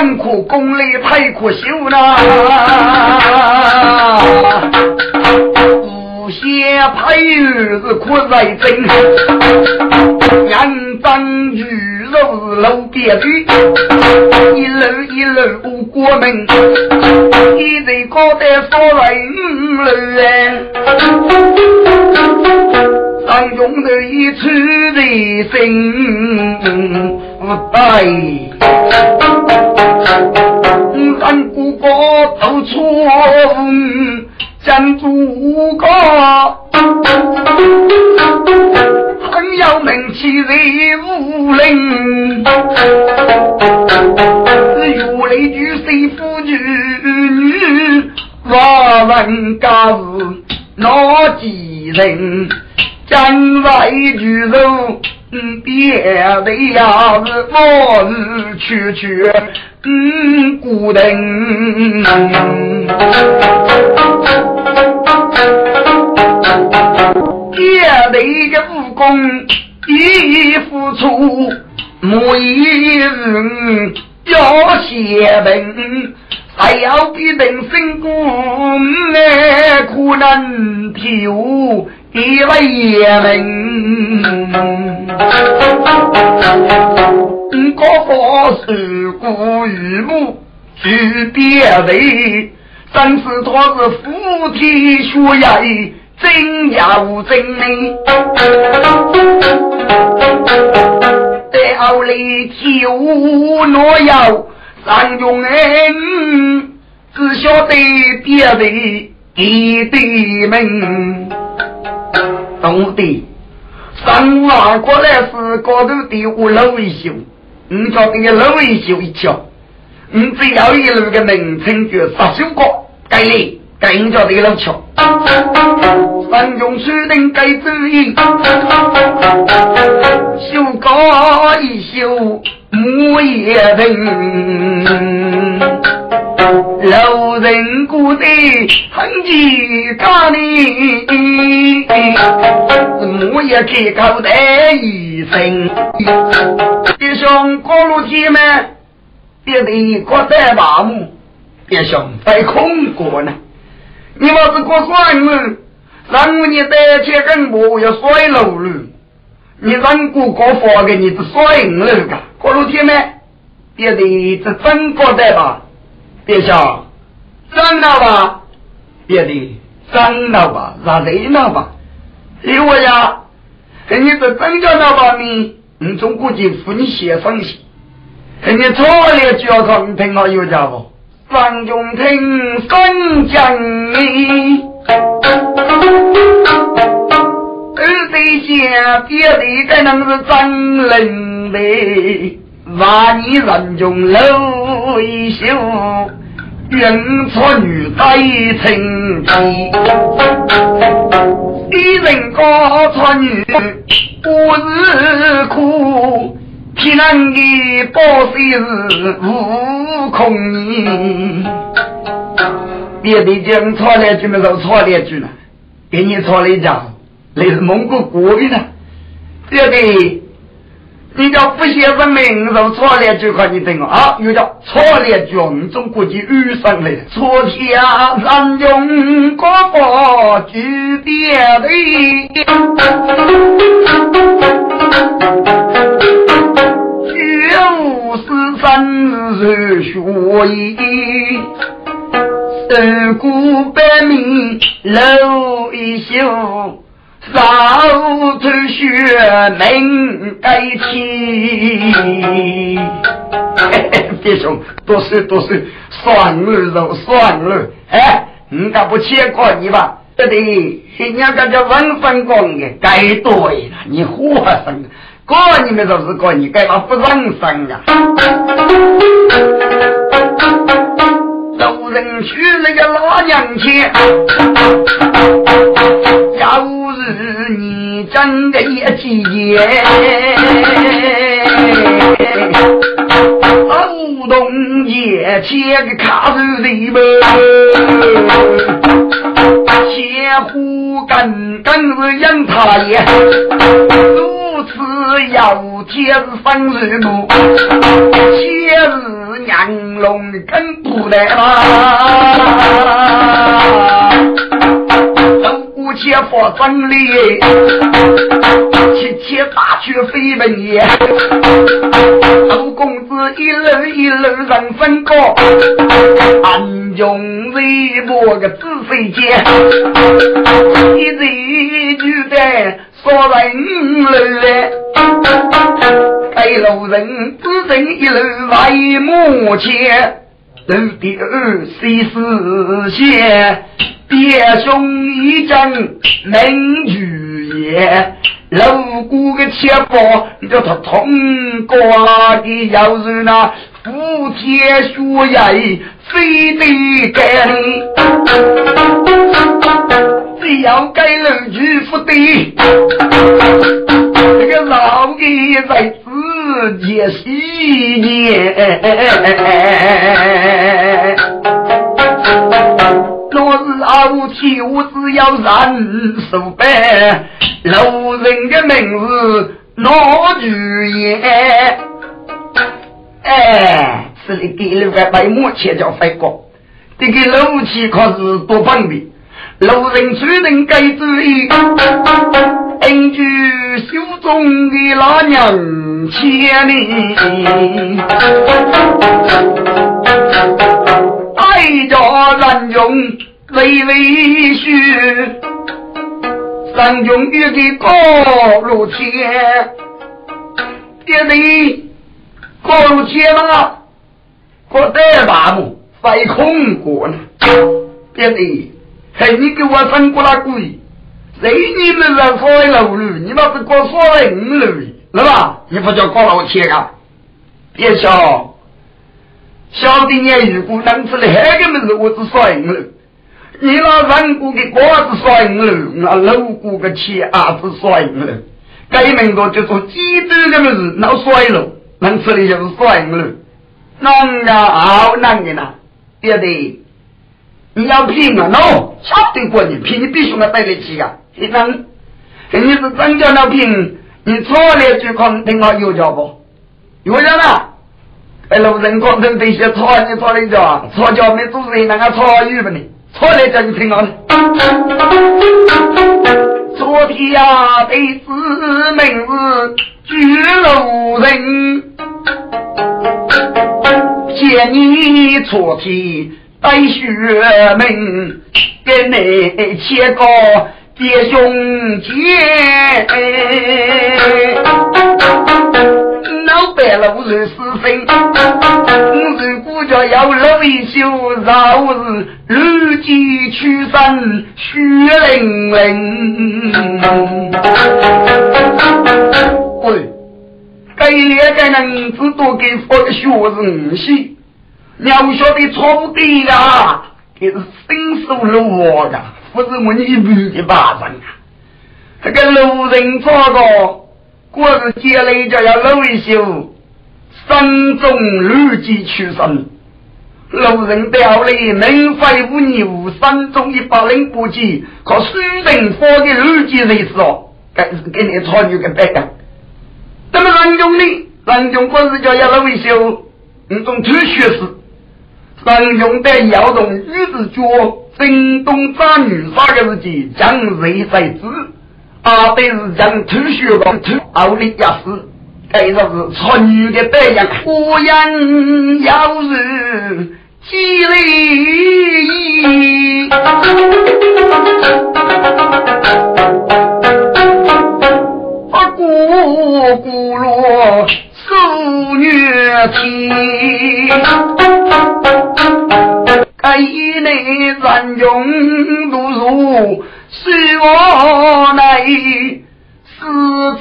真苦功力太可惜了。无限配语是可在真，人当鱼肉是路边的，一路一路无过门，一人高得少人路哎，上中的一处的心不俺哥哥都错，真主哥，很有名气的武林，如雷举谁夫女，我问家是哪几人？将来举肉。别的呀是我是去去嗯孤灯，别的个武功一付出，每一人要写本，还要比人生功哎，可能跳。一位爷们，哥哥是故与母举别离，真是他是夫妻血缘，真要真美。在后里求诺要三中恩，只晓得别离一对门。懂的，上岸过来是高头的五楼维修，你叫这个楼维修一瞧，你只要一路的名称就十九个，该里该你叫这个楼桥，三中书定该主意，修高一修木叶人。老人过得很吉干呢，我也开口的一声，别想过路天嘛，别得过在麻木，别想在空过呢。你要是过算了，让我你带钱跟我要摔楼了，你让过过发给你是摔了个，过路天嘛，别得这真过得吧。别笑，热闹吧，别的热闹吧，让热闹吧。李我呀，你这增加那方面，你总估计付你写东西。你错了就要靠你听好有家伙，张永听三讲你，二对下别的该能是真人的，万你人中露一袖。云错女在情机，一人高错女不是苦，天人的报喜是悟空你。别的讲错了句没说错了句呢，给你错了一讲，那是蒙古国的呢。别的。你叫不写文明，就错了就看你听啊！又叫错了军中国际遇上来，错下三用国宝举别队，学无师三日学艺，三顾百名露一袖。早出学门该起，弟兄，多谢多谢，算了就算了。哎，你敢不切过你吧？对的，人家叫文分工的，该对了。你活生，过你们就是过你，该把不让生啊。老人去那个老娘亲，要是你真的也急，劳动也切个卡住的么？千户根根是养他也，如此有天是生日母，千日娘龙更不来啦。五千佛真理，七千大曲飞门也。周公子一路一路人分高，暗中为我个子飞间，一人就在说人来，给路人只等一路为母前，路第二谁是先？别兄一阵名句也，路过个切包，叫他通过的要是那不见雪呀，非得干，只要改了就不得。这个老的在自己心里，若是老天我只要人受悲，老人的名字老主言。哎，这里给了个白木切叫飞过，这个路气可是多方便。路人虽然该注意，根据手中的老娘千里。爱家人用微微嘘，三中玉的高如天，爹地高如天了，过得麻木飞空过呢。爹地，嘿，你给我生过了鬼？谁你们在说楼路？你那是过说人路，是吧？你不叫高老天啊？别笑。小弟你如果能出来那个么子，我只说五路。你那人过的瓜子摔五楼，那路过的钱啊子摔五楼。该门个就说几多个么子，那摔了，能吃的就是说赢了。难啊，好弄的呢！对不对？你要拼啊喏，晓得过你拼，你必须要带得起啊！你能，你是真叫那拼，你错了就看听我有脚不？有脚了。哎，路人广东这些错你错的叫错叫没主持人那个错语不呢？错来叫你听好了。昨天呀，被子名字举路人，见你昨天带学门，跟你切个弟兄姐。老白路人是生，如果叫要老一宿，饶是如饥取生，血淋淋。喂，该两个人只多给发个学生信，你要晓得错不对呀，这是伸手路我的，不是我你一的巴掌啊！这个路人错个。过日接来就要露一袖，山中绿鸡出生，路人掉泪，能飞无牛，山中一百零八鸡，可书人发的绿鸡人是哦，该是给你参与个白的。那么人中呢？人中过日就要露一袖，你种土学士，人中的窑洞玉子脚，震动长女啥个日子，将人在知？阿辈是将土血光土奥利亚斯，该说是操女的白羊，我养要是积累，啊咕咕噜受虐情，该内人用读书。是我乃思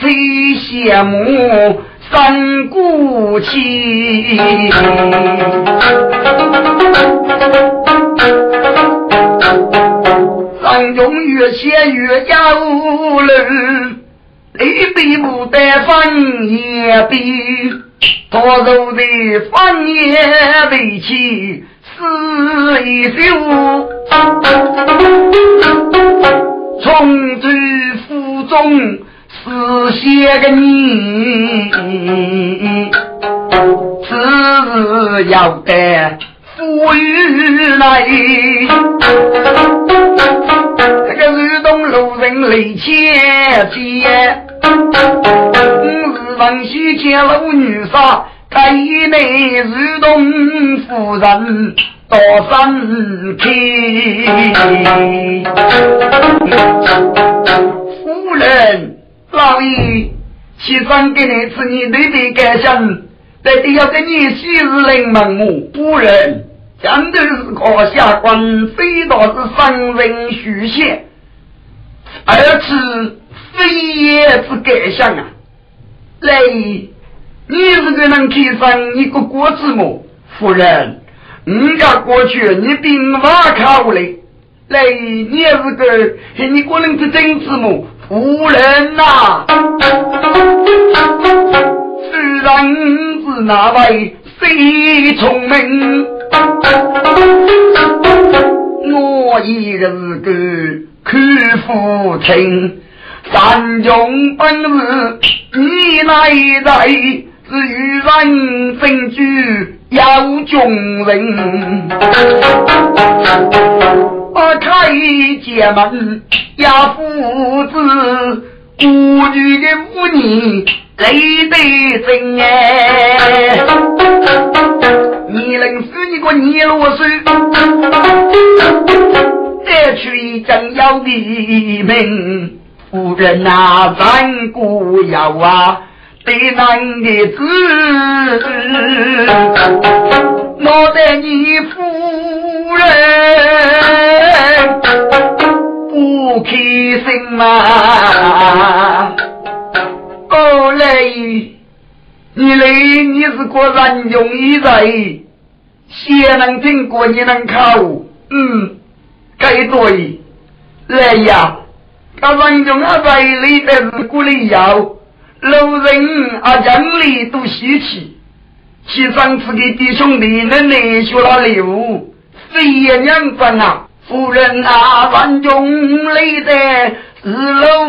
妻羡慕三顾妻。人永越写越有路，一笔不得翻也比，多肉的翻也为起死一休，从知府中。是写个你，只是要得富裕来。这个日东路人来千接，我是王西见路女杀，该内如同夫人多生气，夫人。老爷，先生给你吃你对的感想，得得要跟你昔日临门目，不然将都是靠下官，非道是伤人虚线，而此非也之感想啊！来，你是个能提上一个国字母，夫人，你家过去你兵马考来，来，你也是个你个人是真字母。夫人呐，此人是哪位？谁聪明？我一个是个看父亲，三中本事你来在，是与人分居要众人。我开家门呀，父子孤女的妇女累得真哎！你能死你个泥罗手，再去真要的命，夫人呐，咱姑要啊，对男的子，我待你夫人。不开心嘛？哦嘞，你嘞，你是个人用一人，先能听过，你能考，嗯，该对。来呀，他人用啊在里的是鼓励要，路人啊讲里都稀奇，其上次给弟兄弟能来学了礼物，谁也两分啊。夫人啊，万中累的是老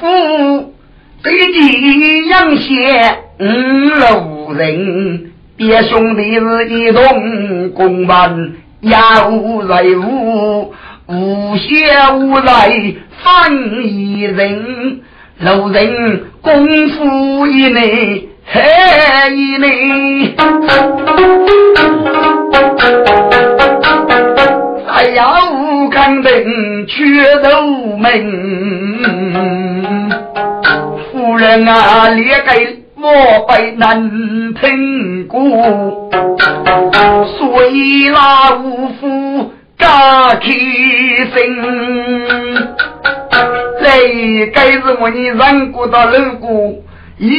夫，最近养些五路人，别兄弟是一同共办要任务，无邪无赖反一人，路人功夫一内黑一内。哎呀，武康人却都门，夫人啊，列给我辈难听过，所以那武夫加开心。这该是我你人过到路过，也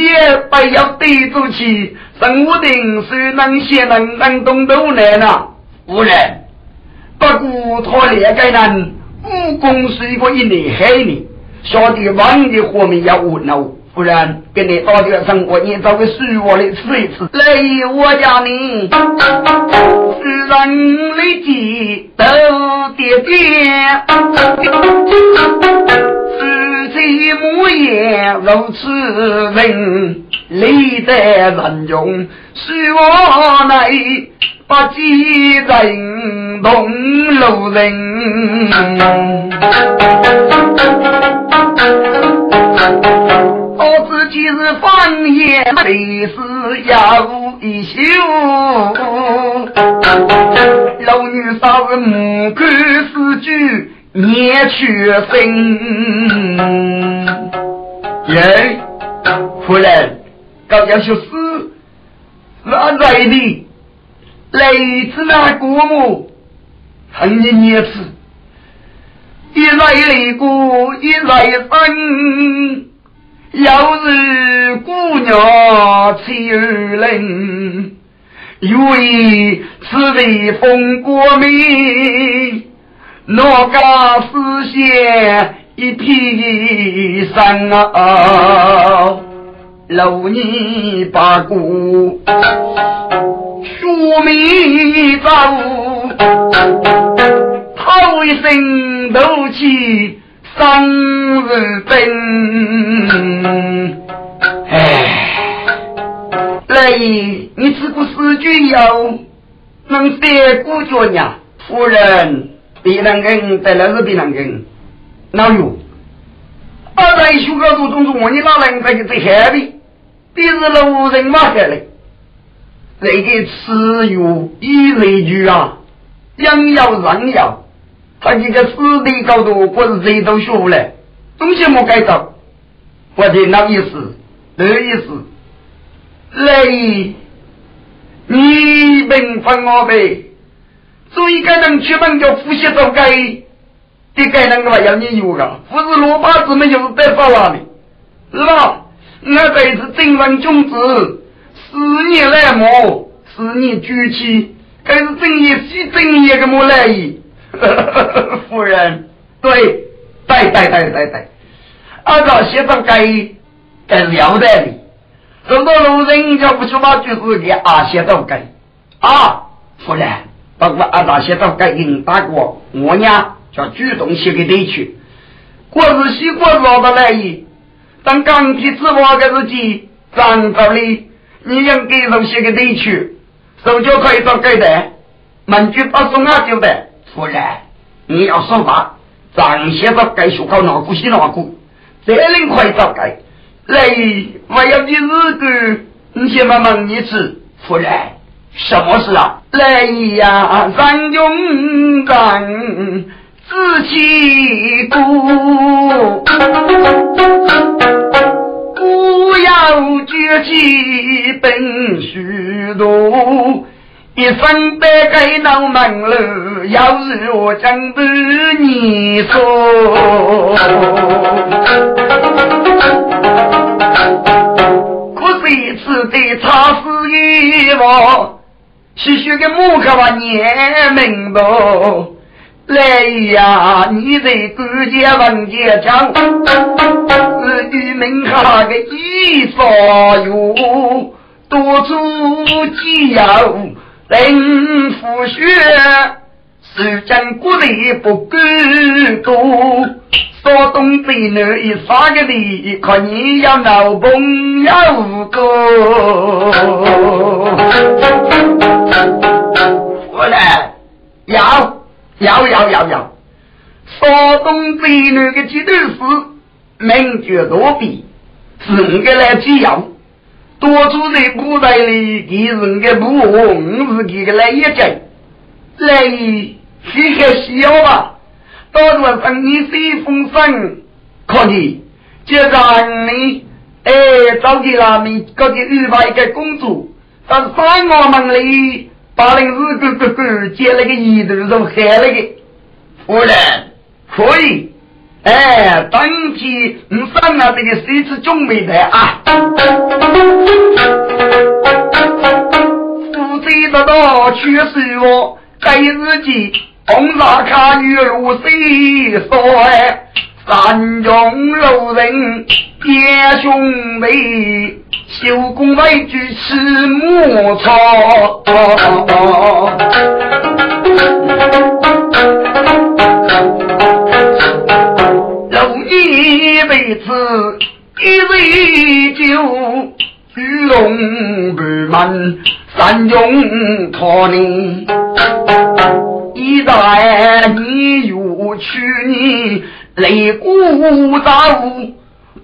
不要对住起，生我定是能写能能动都难了，夫人。不过他两个人武功是一个一厉害的，晓得王的活命要无脑，不然跟你打点生活，你找个舒服的吃一吃。来我家里，是 人立即都点点，夫妻模样如此人，历代人中是我来。把几人同路人，自己是方言，历史要一修。老女少个木杆四句念全身。耶，夫人，刚要学诗，哪来的？来自那国母，恨你孽子，一来一过一来分，要是姑娘妻儿人，以为此地风过明，哪个实现一片山啊？六年八股，书米走，头一声斗气当日本。哎，来，你这个诗句要能写古脚呢？夫人，别人跟得了是别人跟，哪有？二代修高都中中，我你哪能在个最海里？这是路人马下来，这个吃药一类句啊，养药让药，他这个死地高度不是谁都学不来，东西没改造，我的那意思，那意思，来，你明分我呗，所以该能出门叫呼吸都该，这该能个要你有个，不是罗八子们就是得发了的，是吧？我这是正人君子，四年来磨，四年举起，这是正业是正业的么来意？夫人，对，对对对对对，按照写上该该了得的，很多路人家不说话就是给啊写到该啊，夫人，包括按照写到该给你打过，我呢叫主动写给你去，过日习惯老的来意。当钢铁之王的日记，张道理，你应该上写个地区，手脚可以做改的，门句不送啊就得。夫人，你要说话，张写着该学考哪股写哪股，这人可以做改。来，我要的日个，你先慢慢一次。夫人，什么事啊？来呀，咱勇敢。自己孤，不要绝气本虚度，一生白给老门了，要是我将对你说，可是一次的差事一往，细细的木刻把念明白。来呀！你在关键文件上是你名下的一少哟，多出几友人复学，时间过得不够多，说东北南一三个地，看你要老朋友个，我来要。要要要要！山东北南的几段诗，名绝多比，是我个来记要。多住在古代里，给人的不我是给个来一讲，来许个需要吧。到了上你随风声，可以就让你哎找给他们搞个预备一个工作，到三我门里。八零四哥哥哥接了个一头肉海了个，夫人可以，哎，当天你上了这个谁是准备的啊？夫妻得到去是我该日记，红纱卡与露水说哎。三中路人爹兄妹，修工为举吃木草。一辈子一杯酒，聚龙不满，三中托你，一代你有去你。擂鼓早，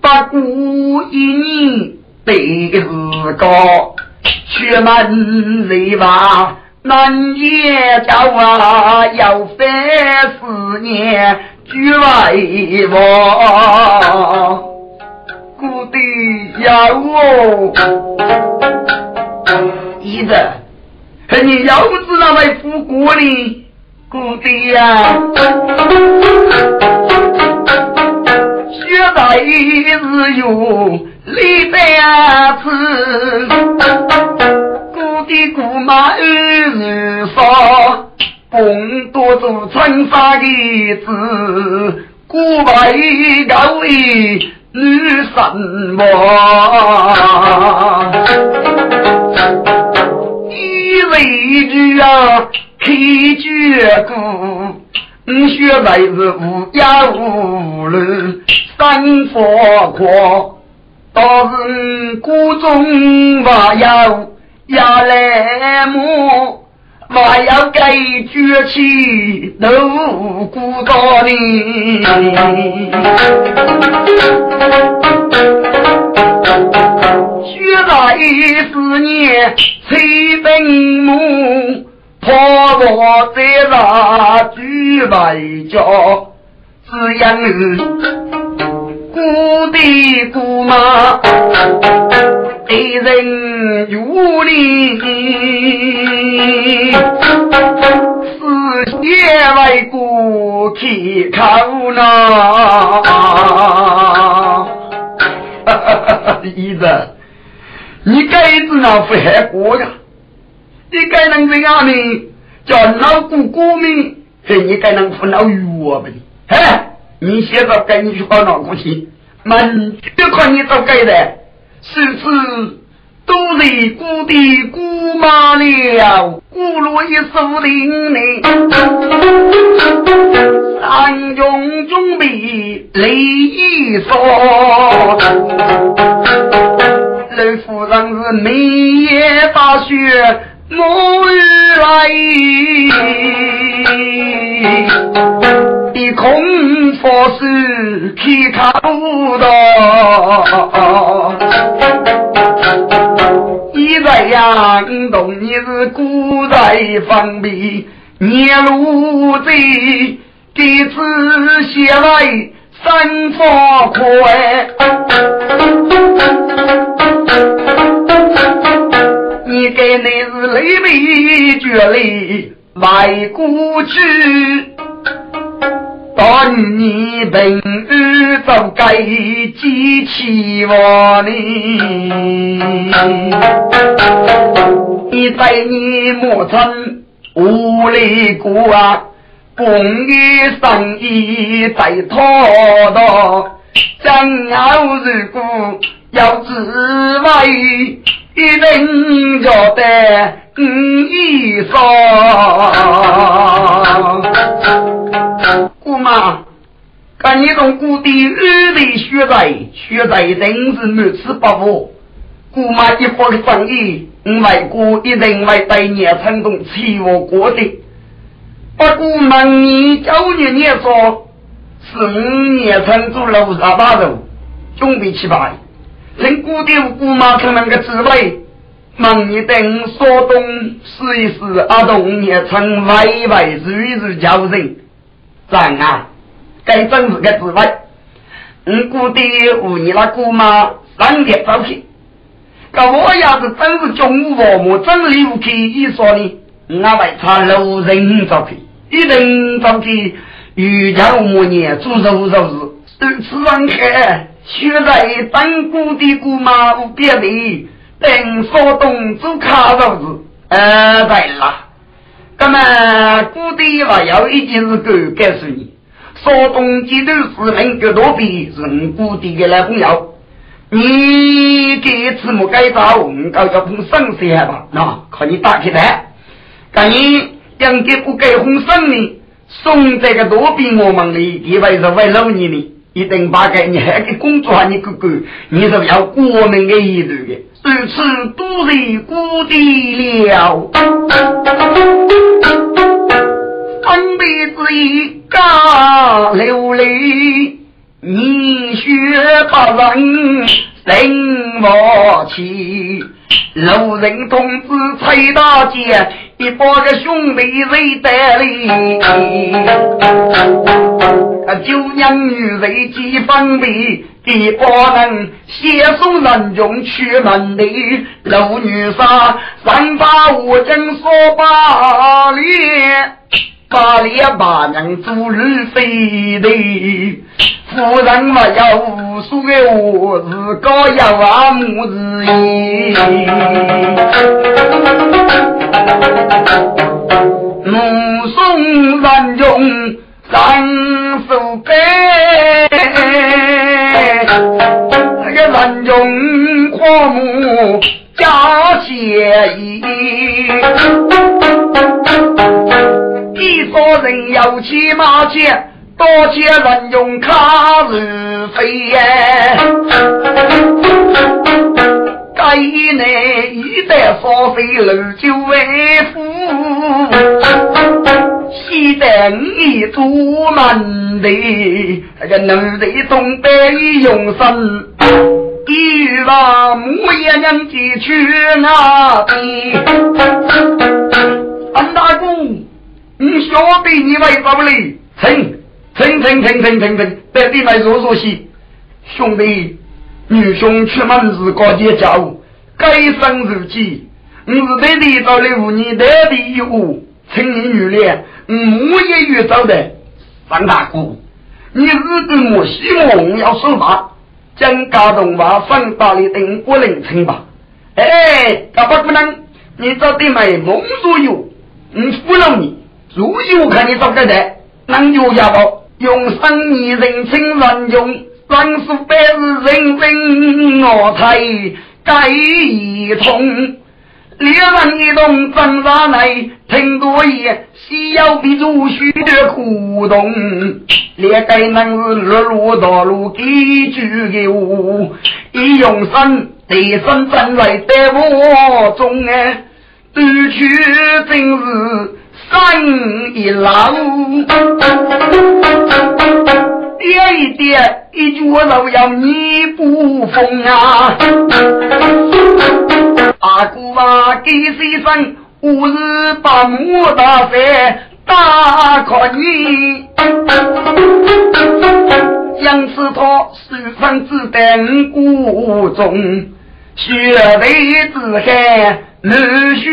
不顾一年得自高，学门雷娃难也教啊，要三四年举外望，故地要我，一子，你要知那位富国呢？故地呀。学在日有李白词，故地故妈儿日少，共多我做春沙的子，古为高位女神王，一为句啊开绝歌。你学来是无忧无虑，生活阔，倒是孤中还有压来么？还要该崛起都孤单呢。学来思念催本母。婆婆在那举为家，只因孤的姑妈对人有礼，是也为姑去考呢。哈哈哈哈姨子，你该子那不害过呀？你该能这样呢？叫老姑姑们，嘿，你该能扶老我不的？哎，你现在赶紧去搞老姑去，门就看你做该的，是是都是姑的姑妈了，姑落一树林里，三中准备雷一说。老夫人是眉眼大雪。我来，的空佛寺去考道，一在杨洞你是孤在方边，年路在，弟子写来三方快。你给你是泪眉绝泪迈过去，当你平日就该记起我呢？你在你母亲屋里过啊，公益生意在拖到，正好如果要自卫。一人觉得五衣裳，姑妈，看你从谷底二位血债，血债真是如此不服。姑妈一方的生意，外国一人为百年成功欺我过的。不过明年九月年说，是五年成都楼上八楼，准备起牌。人姑爹姑妈他们个滋味，忙你等说东试一试，阿东也曾歪歪日日叫人，赞啊！该真是个滋味。你姑爹和你那姑妈三天早起，可我要是真是中午父母真离不开一说呢，我外差路人早起，一人早起，瑜伽五年做肉肉日，都吃上开。现在当姑的姑妈无别的，等说东做卡肉子，呃，对了，那么姑的话要一件事够告诉你，说东街头是能够多比人姑的的男朋友，你这次没改造，我们搞叫红生些吧，那看你打起来，看你两个不改红生呢，送这个多比我们的，地位是为老你的。一等八个，你还给工作你哥哥，你是要国民的意思的，如此都是孤地了。分别之一，家流泪，你学不人生我气。路人同志崔大姐，一帮个兄弟在带领，九娘女为几分别，一帮人携手人中去门里，老女杀三把五针说把脸。把里把娘做日飞的，夫人没有无数的我是高要啊母子多见人用卡如飞耶。该内一代少飞楼就为夫，西代一做门的，那个男的东北用身，一把木叶娘进去那边。安大姑，你晓得你为什么嘞？请，请，请，请，请，请，请，在地来说说戏，兄弟。女兄出门时高阶家务，该生如己。我是得地到了五年得的义务，请你原谅。我也遇到的张大哥，你是跟我希望要说话，将家动话放大里等不能听吧？哎，大不能，你找的买梦所有，我服了你。如果看你找个的，能有家不？用生意人情乱用。万数百日人人我猜该一通，两人一动真上来，听多言，需要比如许多互动，连该能是落落道路给句给我，一用身对身真来得我中哎，对去真是生一老。点一点，一句我都要你不疯啊！阿姑啊，给谁生？我是把我大赛打可你。杨氏他手上只等谷中，血泪之海流血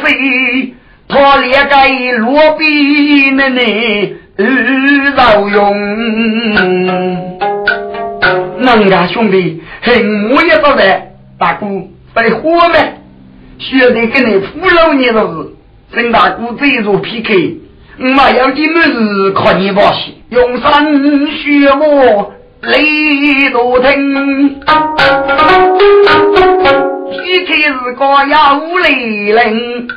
水，他连个落笔呢呢。日造用，能家兄弟，恨我也不在，大哥在火吗？学得跟你扶老你的是，陈大哥这一座 PK，我要的么子靠你把戏，用身血我泪都听，PK 是个要雷人，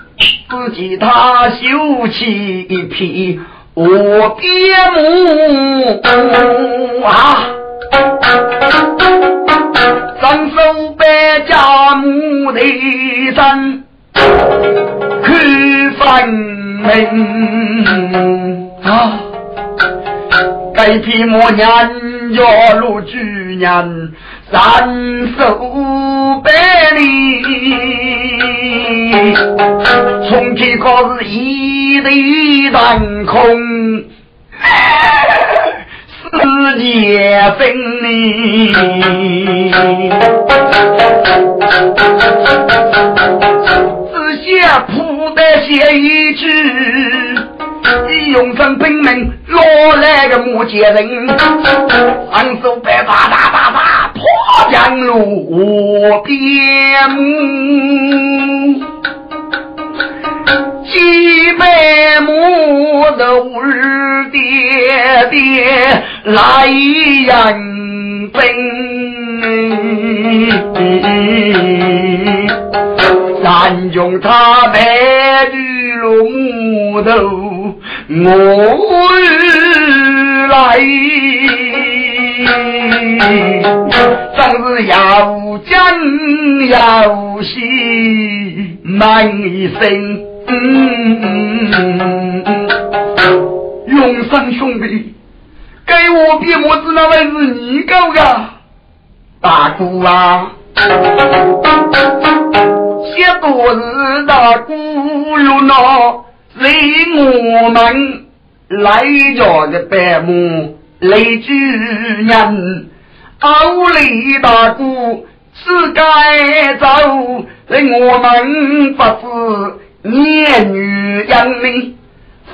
自己他修起一匹。我爹母啊，张守百家母的身去分明啊，该匹马年要路主年三守百里，从天可是一。一断空，世界分离。只写铺的写一句，用上本名落来个木匠人，双手摆哒哒哒哒破江路边。几百亩的儿爹爹来认真，咱用他白玉木头我日来，真是要讲要戏满一生。永生兄弟，给我比我子那位是你搞的，大姑啊，写多日大姑有那为我们来家的白母来主人，奥利大姑是该走，令我们不知。念女养命，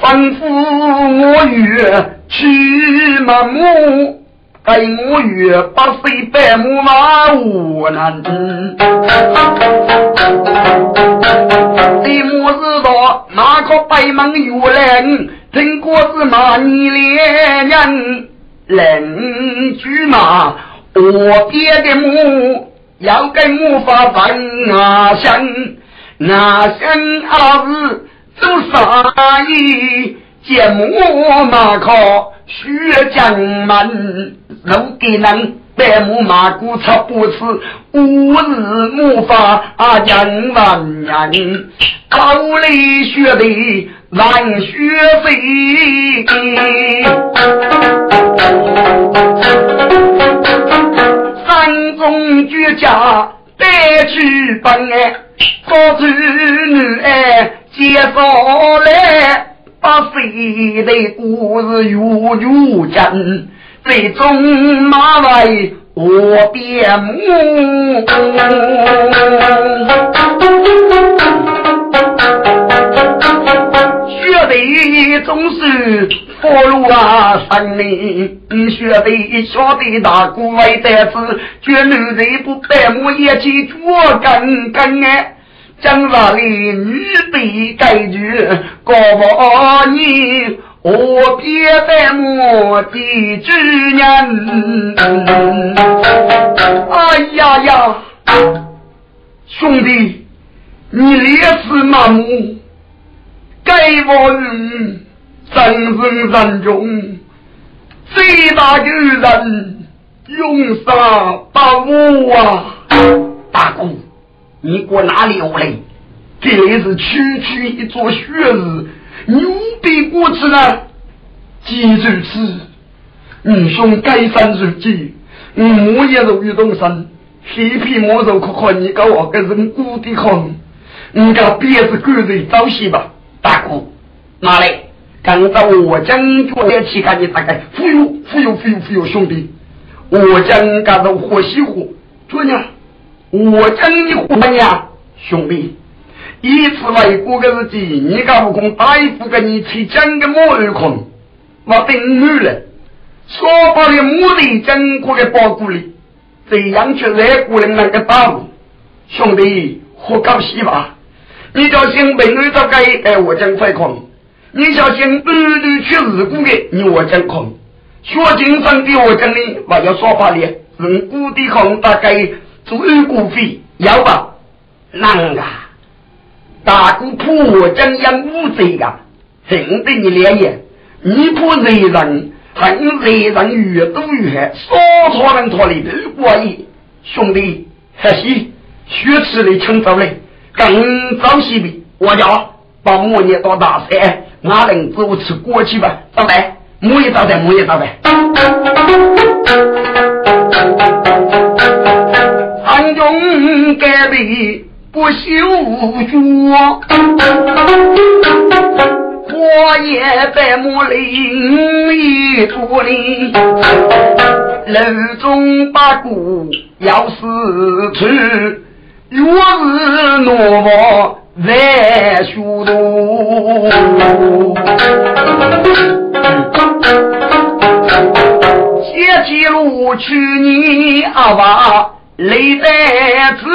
吩咐我与去马母，给我与八岁白母马无难。你莫知道那个白马有人，听过是马你连人，人驹马，我爹的母要跟我发分啊香。那生儿子做生意，节目马靠学将门，如给人百亩马骨插不吃，五日木法啊将万人，高里学的万学费。三中绝家带去本哎，高子女哎介绍来，把谁的故事如如真，最终马来我边母。学的总是佛路啊，生灵学的晓得大姑为得子，绝女人不白目也去做根根哎，将来的女被改句，告诉你我别白目的主人。哎呀呀，兄弟，你烈士麻木。该我人生生人中最大的人，用杀把我啊！大哥，你过哪里来？这是区区一座血日，牛逼过去了。既如此，你兄该山如鸡，我也如遇动身，皮皮莫肉可可，你搞我个人孤的很，你搞别子个人早些吧。大哥，哪里？刚到我将军的去看你大概忽悠忽悠忽悠忽悠兄弟，我将干到火西湖，做呢？我将你活呀，兄弟！一次来过个日子，你敢不空大夫给你去讲个么二空？我等你了，说把的目的讲过的包谷里，这样却来过人那个大夫，兄弟，好高兴吧？你叫姓本儿找该哎，我将快空；你小心儿女去日故的，你我讲空。学经商的我讲的，我要说法的，人故的空大概做二股费要吧？啷个？大姑婆我讲养五贼啊，真的你两眼，你不惹人，恨惹人越多越害，说错人错的都过瘾。兄弟，还是学吃的清早嘞。更早些的，我叫把木叶到大山，俺能走吃过去吧？咋办？木叶咋办？木叶咋办？汉中改的不修脚，我也在木林一处里，楼中八股要死去。若是懦弱在虚度，写记录去年阿爸累在子，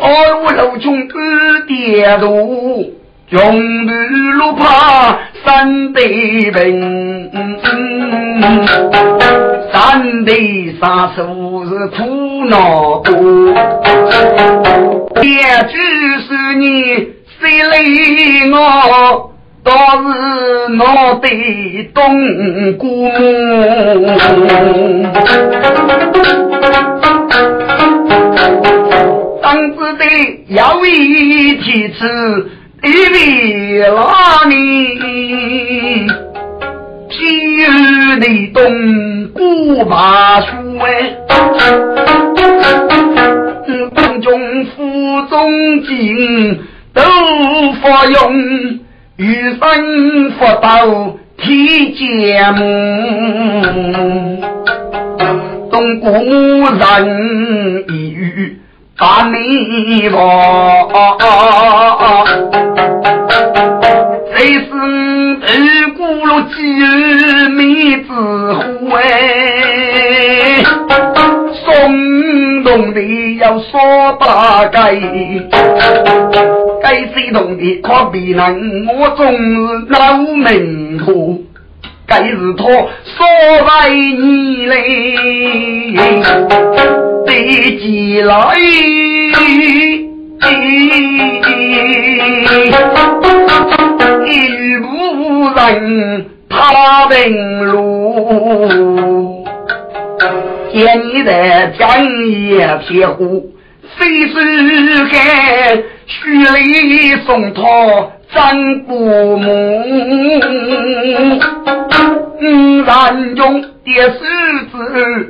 朝如楼穷二跌路，穷女路怕三对病。三对杀手是苦恼多，也就是你谁来我，倒是脑袋东姑当子的要一提子，一为哪里？西日的东古巴书哎，宫中府中金都发用，余生佛道体节目，东古人一语把你忘，二咕噜鸡儿妹子虎哎，松动的要说大概，该谁动的可别人，我总是老门徒，该是他说来你嘞，对起来。一无人踏平路，见你在江夜铁虎，飞是海，徐里送他张不母，南中的狮子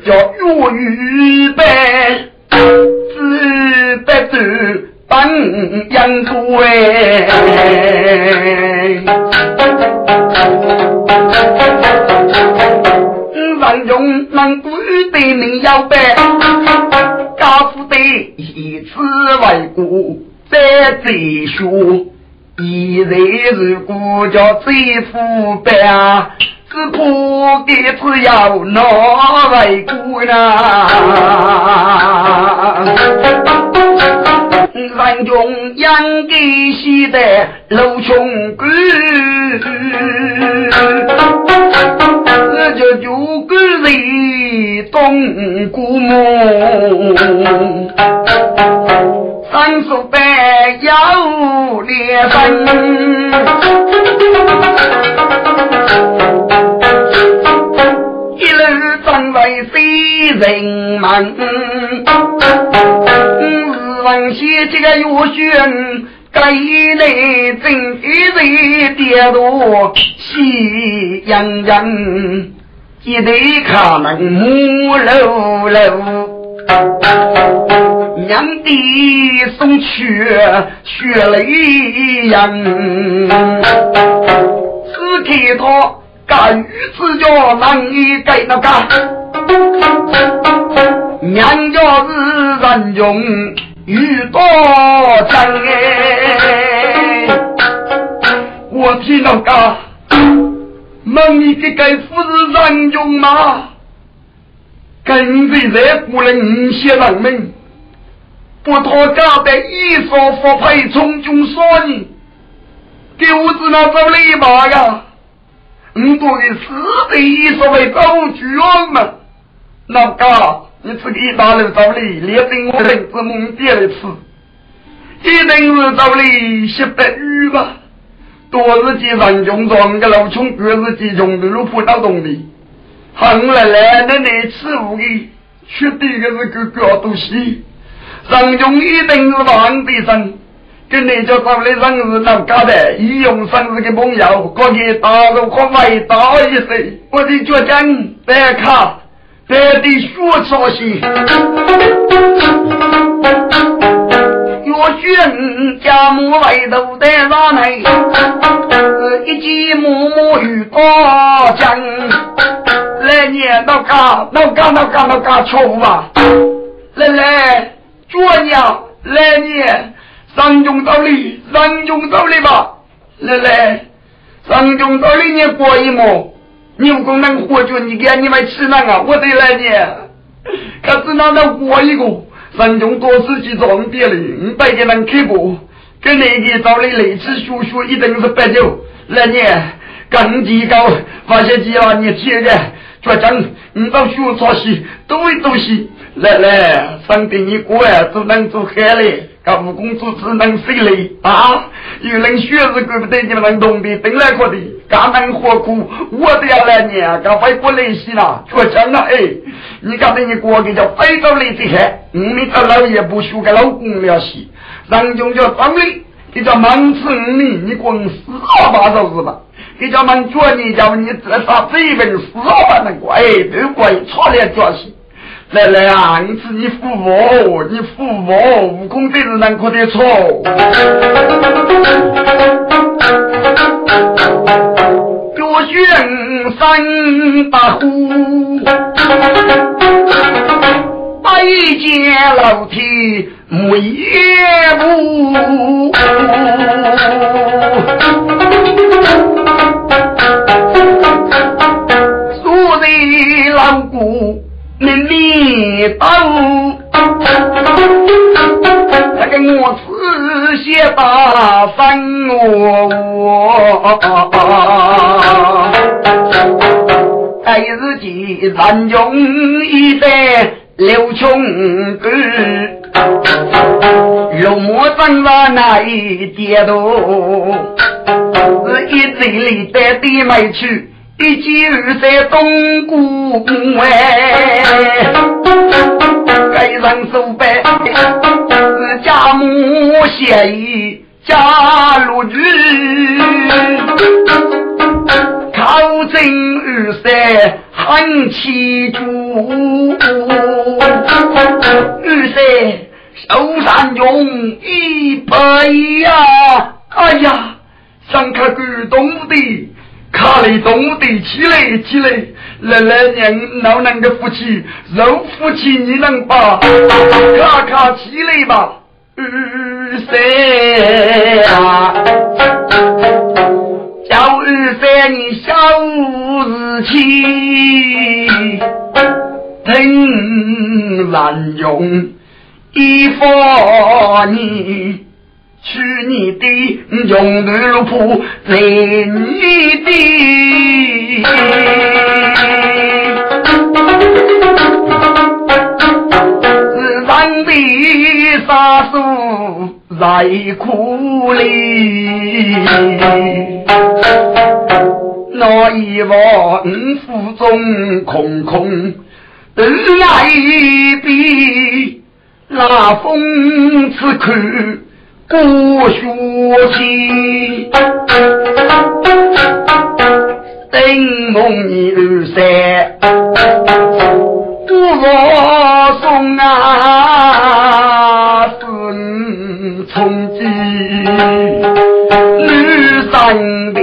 叫岳玉白，只得走。当阳都哎，上中能不对你要白，家父的以此为故，在最书，一日如果叫最腐败，只怕给只要拿为故呢。三中养给西的楼穷鬼，这就就个人东古墓，三十八有连分，一路站在谁人门？王西这个月选，该来正一日跌落喜洋洋，一对卡门木楼楼，娘的送去血泪洋，只看他干鱼子叫难以改那个，娘家是人用。遇到真哎，我听到个，问你这个不是人用吗？跟随在古人些人们，不托家的衣裳发配从中说你，给我子那走礼吧呀！你多的死的衣裳为走军嘛，那个。你自己大楼找里，连等我人子梦点来吃，一定是找里写白语吧？多是几上穷装个老穷，各是几穷的路不到东里，横来来的那吃无的，缺的个是个个东西。上穷一定是万的生，跟你叫找里生日闹家的，一用生日的朋友，过去打入和外打一岁，我的脚尖白卡。在地学操心，要选家母外头在哪内？一见母母与大将，来年老家老家老家老家错误吧？来来，做娘来年上中道理上中道理吧？来来，上中道理你过一幕。你不光能活着，你给你们吃那个，我得来你。可是那能活一个，人中多是几装点的，五百个人开过，跟那个找的类似学学一定是白酒。来你更级高，发现几啊，你天的绝症，你到学操戏，都一都戏。来来，上帝你过啊，都能做海嘞。干武功做只能谁来啊？有人学是怪不得你们能懂的，等来过的，干能活苦，我都要来念，干外国来戏了，学讲了哎，你刚才你过个叫非洲来这些，你这老爷不学个老公了戏，人中叫张磊，你叫忙死你，你光死老八糟是吧？你叫忙脚你叫你这啥这本死老八能过，哎，都怪错了脚戏。来来啊！你是你父母，你父母悟空真是难可的错。脚悬三把虎，拜见老天没业务，你到，那个我仔细打分我，还是几难用一代刘穷哥。肉末长了那一点多，是一嘴里带的没去，一记二在东姑哎，盖上手背是家母协议家路局，靠近二三很起足，二三。手上用一百呀！哎呀，上卡个东的，卡里东的起来起来，来来娘老娘的福气，肉福气你能把，卡卡起来吧，二三啊，叫二三你小日气，真难用。一佛你去你的用路铺在你的自然的杀手在苦里，那一往腹中空空，对来比。那风此口不学习，登梦你二三不若送啊，孙从基女三弟。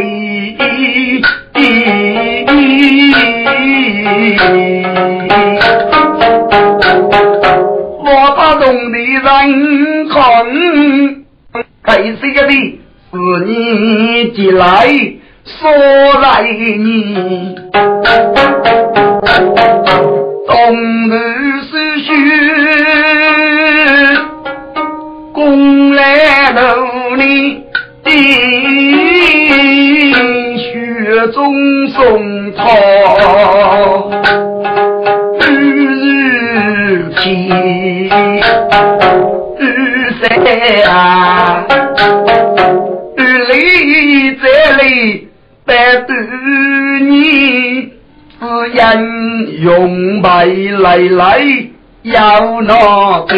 我把中的人看，该谁的是你寄来说来你，东南是雪，宫来楼里的雪中送草。日三啊，百多年，只因用白来来要那个，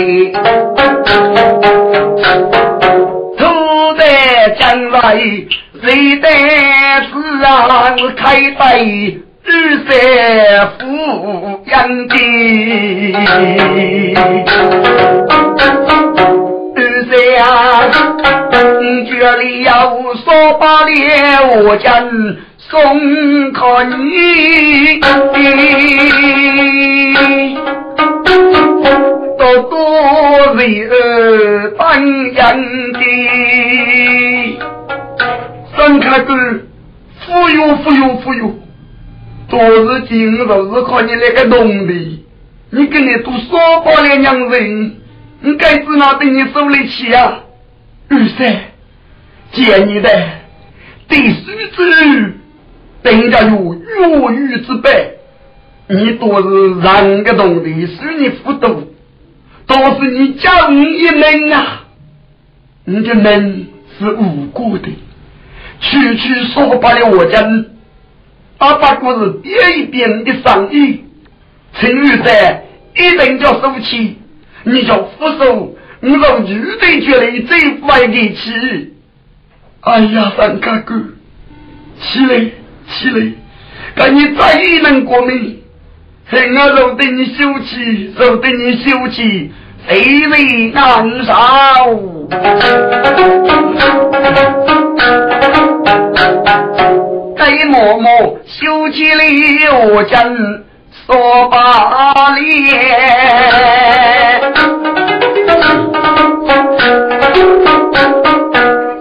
土在将来谁得是啊开白。日三富养的，日三家里有说把的我将送给你，多多为儿当养的，三开哥，富有富有富有。昨日今日是靠你那个农的，你跟你都说饱了娘人，你该知哪对你受得起啊？二三，见你的对孙子，人家有越狱之辈，你都是让个农的，是你糊涂，都是你家一门啊！你的门是无辜的，区区说罢了我家。阿爸过是边一边的生意，陈玉在一人叫收起，你叫扶手，你让女的觉得最不爱给起。哎呀，三哥哥，起来起来，看你再能过命，恨我肉对你休气，肉对你休气，谁为难受？该默默修起了我真说罢脸，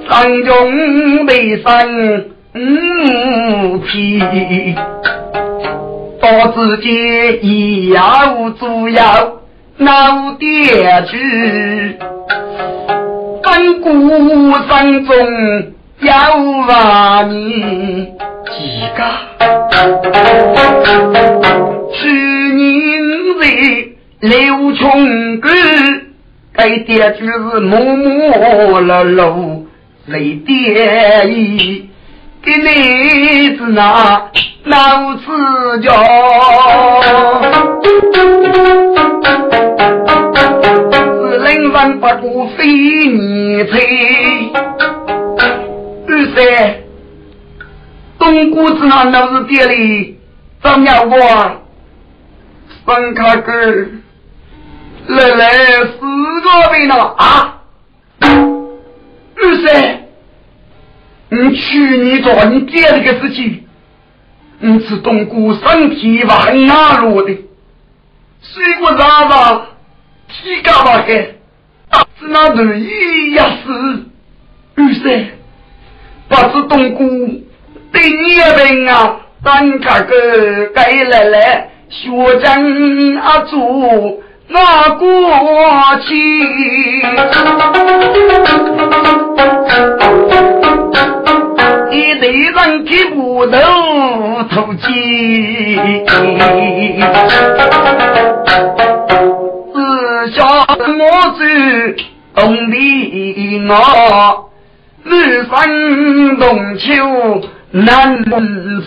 上中的身五皮，到自己一要主要闹点去，本古山中。要万你几个？去年在刘琼沟，给该点就是默默了路，泪点意，给你子那脑子叫，是人人不过非你催。二三，东姑子那脑子店里张要过，分开个。来来，四个人了啊！二三，你去年做你爹那个事情，你是东姑身体往哪落的？水果渣渣，体干嘛黑？是那头一呀是二三，不是东姑对你也问啊，单看个该来来学长阿祖。那过去，一人给不头投机，只下我子东的我，日生冬秋难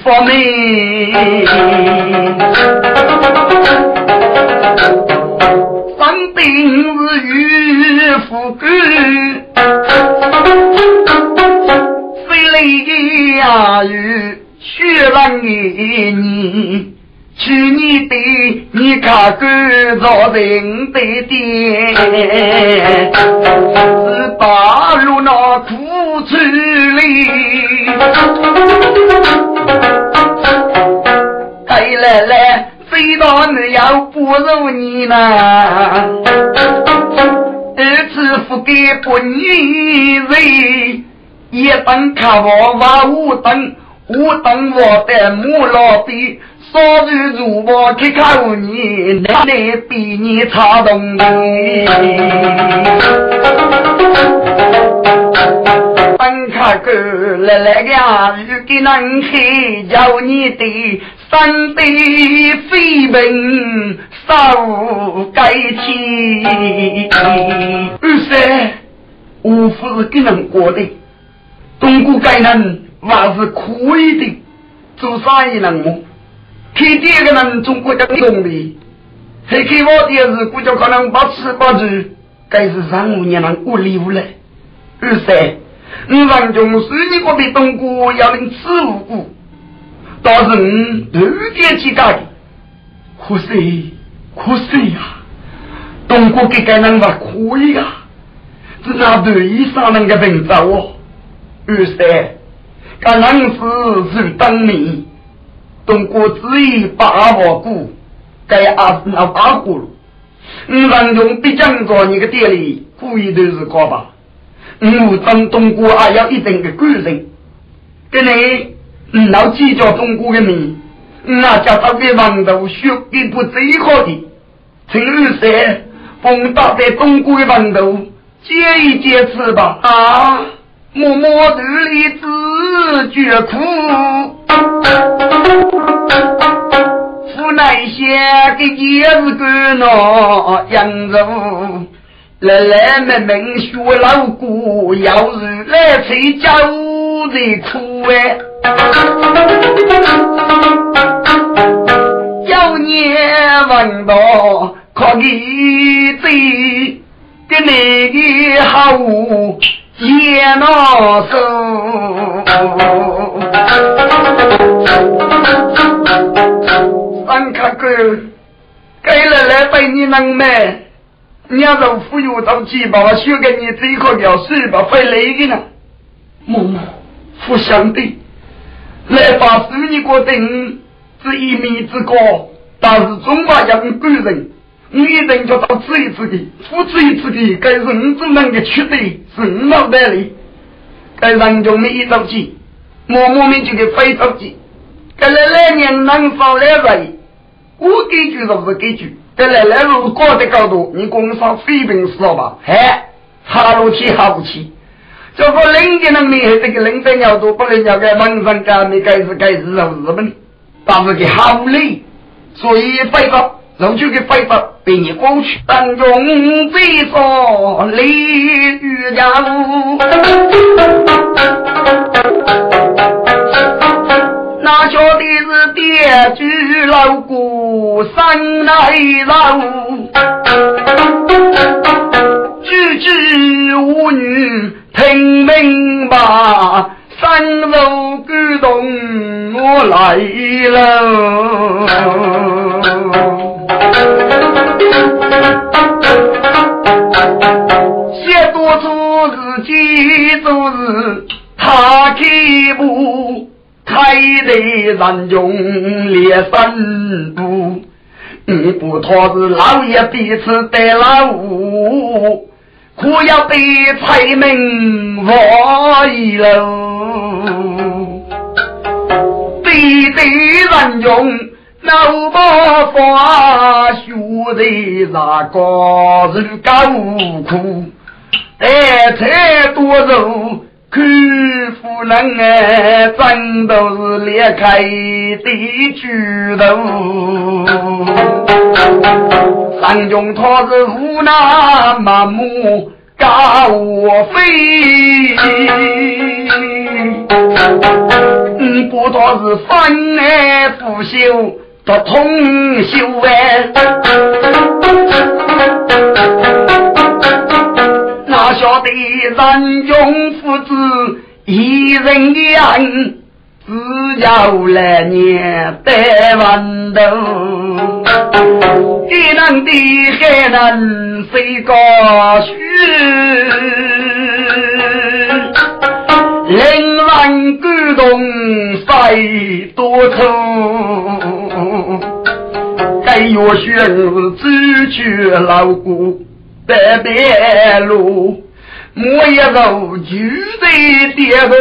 发明。生病是与富贵，非累呀与血染的你，去年的你看干造人的爹，是大路那苦处里，来来。非到你要不如你呢？二次付给不你人，一等看我把五等，五等我的母老弟，少日如我去看你，奶奶比你差东西。等看个来来呀，日给能去叫你的。三杯飞奔，少该起。二三，我不是给人过的，东姑该人还是可以的。做生意人么？开店的人中国的动力，还开我店是估计可能不吃不住，该是三五年人无理无来。二三，你让穷十你个比东姑要能吃五谷。倒是你头点去干的，可惜可惜呀！东国给该人还可以啊，只拿对衣裳能个人找我。二三，该人是是当年东国只以八万股，该二十那八股了。你让用毕竟做你个店里，故意都是高吧？我当东国还要一定的贵人，给你。嗯，老计较中国的名，那家到的王头学的不最好的，陈二三风大在中国的王头接一接吃吧啊！默默肚里自觉苦，无奈些个也是个那扬州，来来慢慢学老古，要是来催家务的苦哎。有年闻到可以对，跟你的好也拿手。三卡哥，该来来被你能买，你要是富有到几把，我学给你这一块料是吧？费累的呢。默默，互相的。来把十你过定是一米之高，但是中华人贵人，你一定就到吃一次的，不吃一次的，该人只能够取得是五脑袋里，该人就没一着急，默默们就给非着急，该来来年能上来人，我给句就是给句，该来来路高的高度，你工商非平死了吧？嗨，哈路气哈不气。这个人家能厉害，这个人在要多，不能要在网上干的，该是该是肉日本，但是给好累，所以废话，肉就给废话，被你过去。当中最说李玉家务，那晓得是爹居老姑三来楼，句句无女听明白。三楼感动我来了，写多出日记做事，他开步开的人中列三步，你不托是老爷彼此得了误。可要被财门挖一喽，对对人用老把发，学的那个是高苦，哎，菜多肉，看夫人哎，真都是裂开的猪头。三中他是无那满目高飞，嗯，不他是翻来覆修的通修哎，哪晓得三中父子一人样，只要来年得万头。一能的还能飞高去，令人感动飞多愁。该要选走去老古白白路，莫一路就得跌落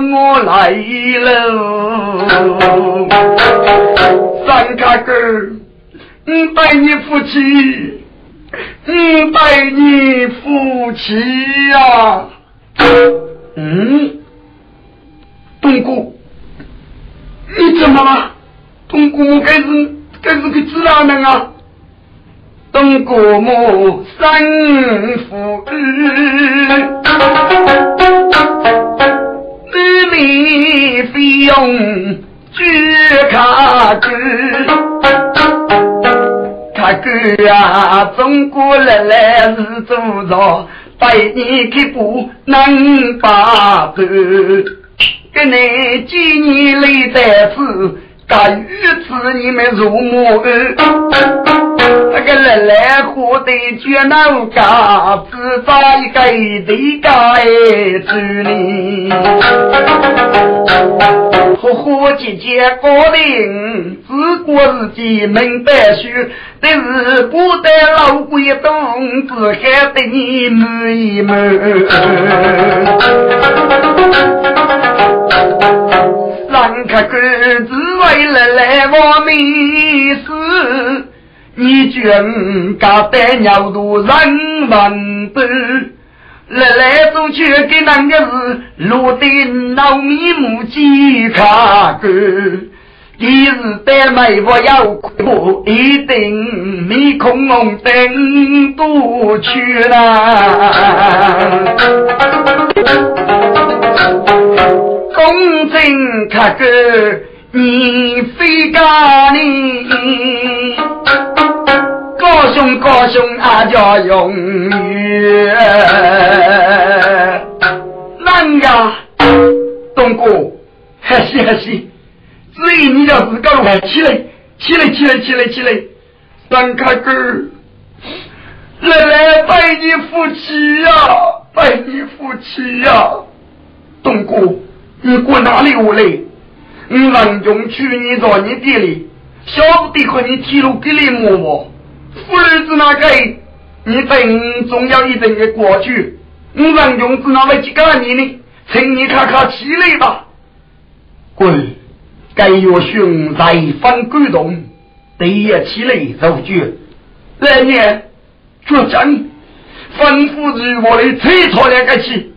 我来了，三卡根。嗯，拜你夫妻，嗯，拜你夫妻呀。嗯，东哥，你怎么了？东哥，我该是该是个知道人啊。东哥，我生父女里费用举卡子。大哥啊，中国来来是做着，百年开步能把头，给你几年来在此，大雨子你们入魔那个来来活得绝脑嘎子，在一个地界子里，呵呵姐姐高龄，自过自己明白书，但是不得老鬼东子还得你满一满。让开个只为了来我面试。你君家带鸟都人文不，来来走去给那个是落得老米木鸡卡个，一日带妹我要哭，一定面孔红灯都去了，公正卡个你非干你。高兄高兄阿家永远。难呀，东哥，还是还是，只因你要自个儿起来，起来起来起来起来，张开根，来来拜你夫妻呀，拜你夫妻呀，东哥，你过哪里我来？你郎中娶你到你店里，晓不得和你提路给你摸摸。夫儿子那个，你等总要一等的过去。你让用子那么几个你呢？请你看看起来吧。滚！该月兄在方感动，第一起来奏决。来年决战，吩咐如我的催错两个气，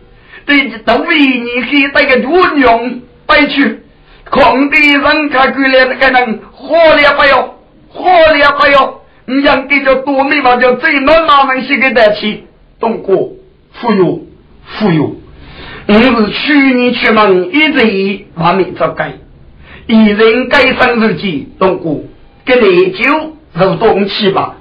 对都为你给带个军用带去。空地人家过来那个人，活了不要，活了不要。你养给叫多美嘛，叫最暖哪门些个得起？东哥，忽悠忽悠，你是去年出门一直还没找该，一人该生日记，东哥，给你就入东去吧。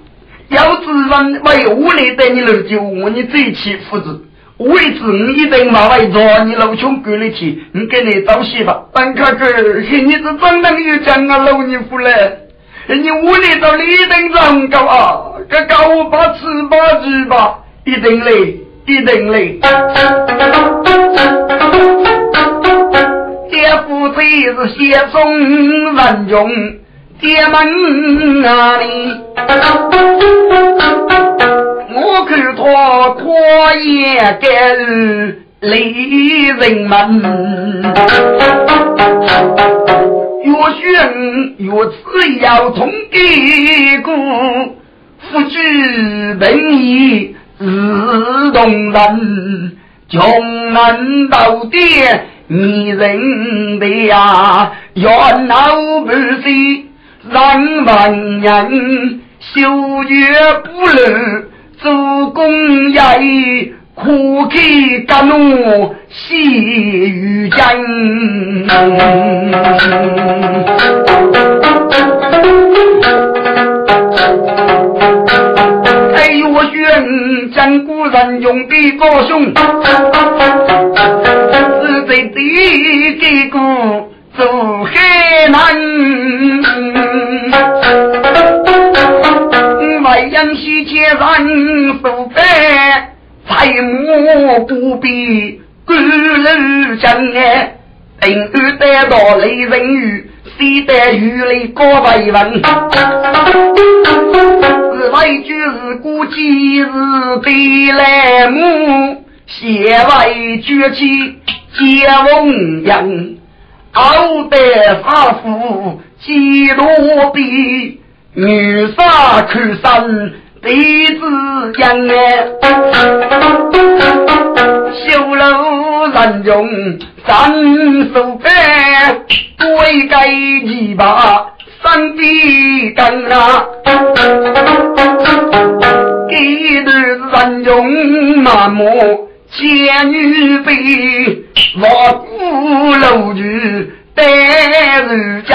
要是人为我来带你楼酒，我你最起夫子。为此，我一定马外做你老穷管理去，你给你找媳妇。但看看，你是真能有讲啊，老你夫嘞！你屋里头李登长高啊，这高把吃把住吧，一定嘞，一定嘞。爹夫子是先送人中，爹门哪里？我看他拖延跟离人们，越选越次要同给过，夫君本意自动人，穷人到底迷人的呀，冤老不息，让万人修学不能。主公也苦开甘露细雨江，哎呦我选讲古人用的高雄，是在第一个走海南。外阳西前人不白，财母不必官路相哎，平安得到雷人雨，西得雨雷高百文。是为就是估计是被来母，写为绝气接翁人，傲得发福几多比。女杀看山弟子养哎，修楼人用三手板，归盖一把三笔根啊，一段人用麻木千女飞，我鼓楼女带如针。